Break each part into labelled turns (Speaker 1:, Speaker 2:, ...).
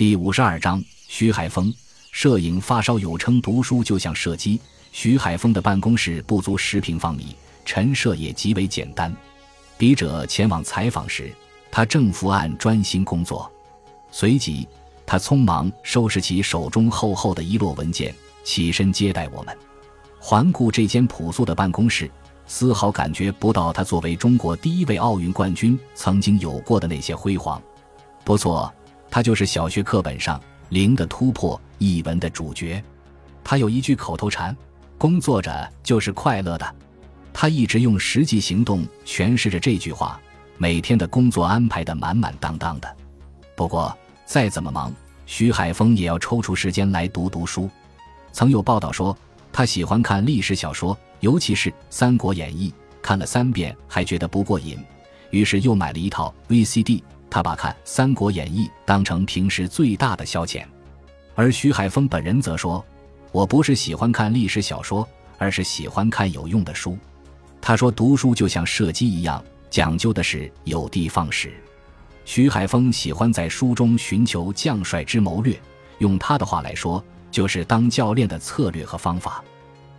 Speaker 1: 第五十二章，徐海峰摄影发烧友称读书就像射击。徐海峰的办公室不足十平方米，陈设也极为简单。笔者前往采访时，他正伏案专心工作。随即，他匆忙收拾起手中厚厚的一摞文件，起身接待我们。环顾这间朴素的办公室，丝毫感觉不到他作为中国第一位奥运冠军曾经有过的那些辉煌。不错。他就是小学课本上“零的突破”一文的主角。他有一句口头禅：“工作着就是快乐的。”他一直用实际行动诠释着这句话，每天的工作安排的满满当当的。不过，再怎么忙，徐海峰也要抽出时间来读读书。曾有报道说，他喜欢看历史小说，尤其是《三国演义》，看了三遍还觉得不过瘾，于是又买了一套 VCD。他把看《三国演义》当成平时最大的消遣，而徐海峰本人则说：“我不是喜欢看历史小说，而是喜欢看有用的书。”他说：“读书就像射击一样，讲究的是有的放矢。”徐海峰喜欢在书中寻求将帅之谋略，用他的话来说，就是当教练的策略和方法。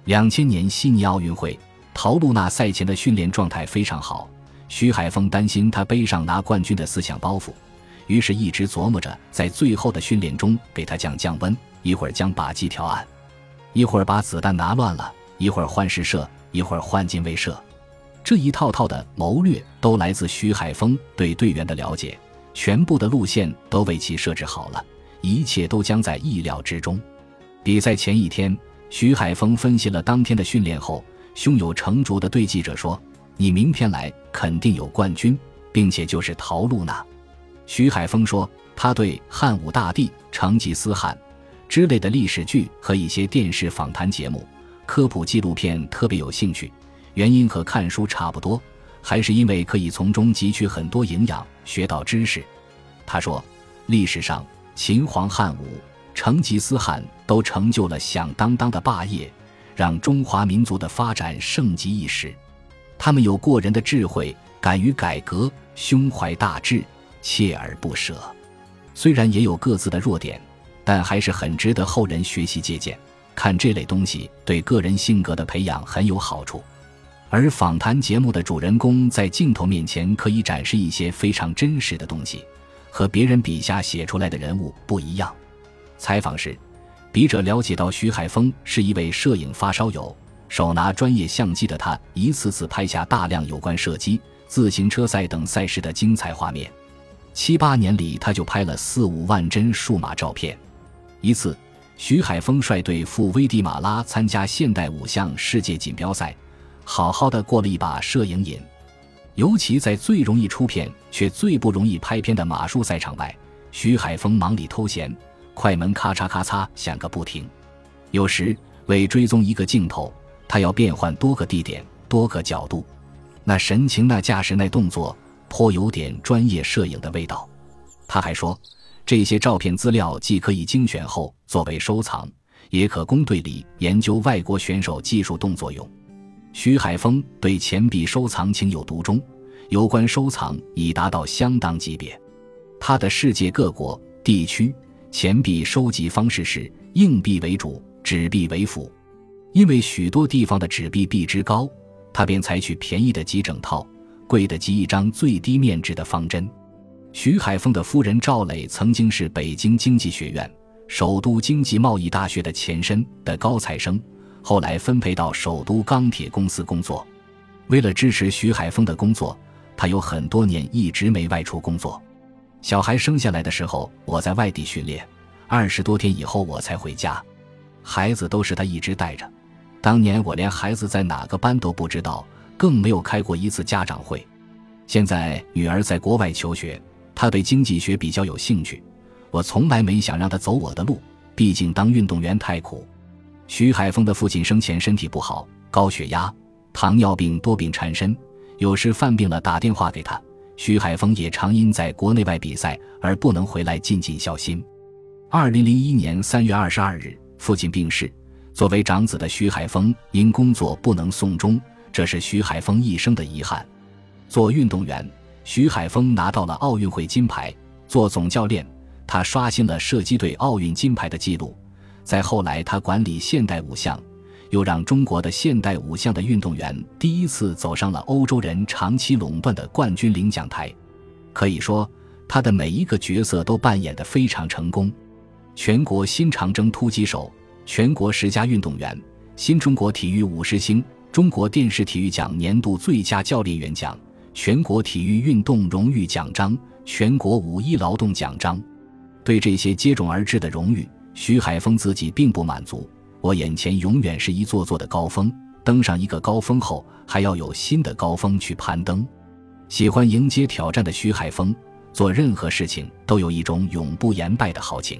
Speaker 1: 两千年悉尼奥运会，陶露娜赛前的训练状态非常好。徐海峰担心他背上拿冠军的思想包袱，于是一直琢磨着在最后的训练中给他降降温，一会儿将靶机调暗，一会儿把子弹拿乱了，一会儿换时射，一会儿换进位射。这一套套的谋略都来自徐海峰对队员的了解，全部的路线都为其设置好了，一切都将在意料之中。比赛前一天，徐海峰分析了当天的训练后，胸有成竹地对记者说。你明天来肯定有冠军，并且就是陶露娜。徐海峰说，他对汉武大帝、成吉思汗之类的历史剧和一些电视访谈节目、科普纪录片特别有兴趣，原因和看书差不多，还是因为可以从中汲取很多营养，学到知识。他说，历史上秦皇汉武、成吉思汗都成就了响当当的霸业，让中华民族的发展盛极一时。他们有过人的智慧，敢于改革，胸怀大志，锲而不舍。虽然也有各自的弱点，但还是很值得后人学习借鉴。看这类东西对个人性格的培养很有好处。而访谈节目的主人公在镜头面前可以展示一些非常真实的东西，和别人笔下写出来的人物不一样。采访时，笔者了解到徐海峰是一位摄影发烧友。手拿专业相机的他，一次次拍下大量有关射击、自行车赛等赛事的精彩画面。七八年里，他就拍了四五万帧数码照片。一次，徐海峰率队赴危地马拉参加现代五项世界锦标赛，好好的过了一把摄影瘾。尤其在最容易出片却最不容易拍片的马术赛场外，徐海峰忙里偷闲，快门咔嚓咔嚓响个不停。有时为追踪一个镜头。他要变换多个地点、多个角度，那神情、那架势、那动作，颇有点专业摄影的味道。他还说，这些照片资料既可以精选后作为收藏，也可供队里研究外国选手技术动作用。徐海峰对钱币收藏情有独钟，有关收藏已达到相当级别。他的世界各国地区钱币收集方式是硬币为主，纸币为辅。因为许多地方的纸币币值高，他便采取便宜的集整套，贵的集一张最低面值的方针。徐海峰的夫人赵磊曾经是北京经济学院、首都经济贸易大学的前身的高材生，后来分配到首都钢铁公司工作。为了支持徐海峰的工作，他有很多年一直没外出工作。小孩生下来的时候，我在外地训练，二十多天以后我才回家，孩子都是他一直带着。当年我连孩子在哪个班都不知道，更没有开过一次家长会。现在女儿在国外求学，她对经济学比较有兴趣。我从来没想让她走我的路，毕竟当运动员太苦。徐海峰的父亲生前身体不好，高血压、糖尿病多病缠身，有时犯病了打电话给他，徐海峰也常因在国内外比赛而不能回来尽尽孝心。二零零一年三月二十二日，父亲病逝。作为长子的徐海峰因工作不能送终，这是徐海峰一生的遗憾。做运动员，徐海峰拿到了奥运会金牌；做总教练，他刷新了射击队奥运金牌的记录。再后来，他管理现代五项，又让中国的现代五项的运动员第一次走上了欧洲人长期垄断的冠军领奖台。可以说，他的每一个角色都扮演得非常成功。全国新长征突击手，全国十佳运动员，新中国体育五十星，中国电视体育奖年度最佳教练员奖，全国体育运动荣誉奖章，全国五一劳动奖章。对这些接踵而至的荣誉，徐海峰自己并不满足。我眼前永远是一座座的高峰，登上一个高峰后，还要有新的高峰去攀登。喜欢迎接挑战的徐海峰，做任何事情都有一种永不言败的豪情。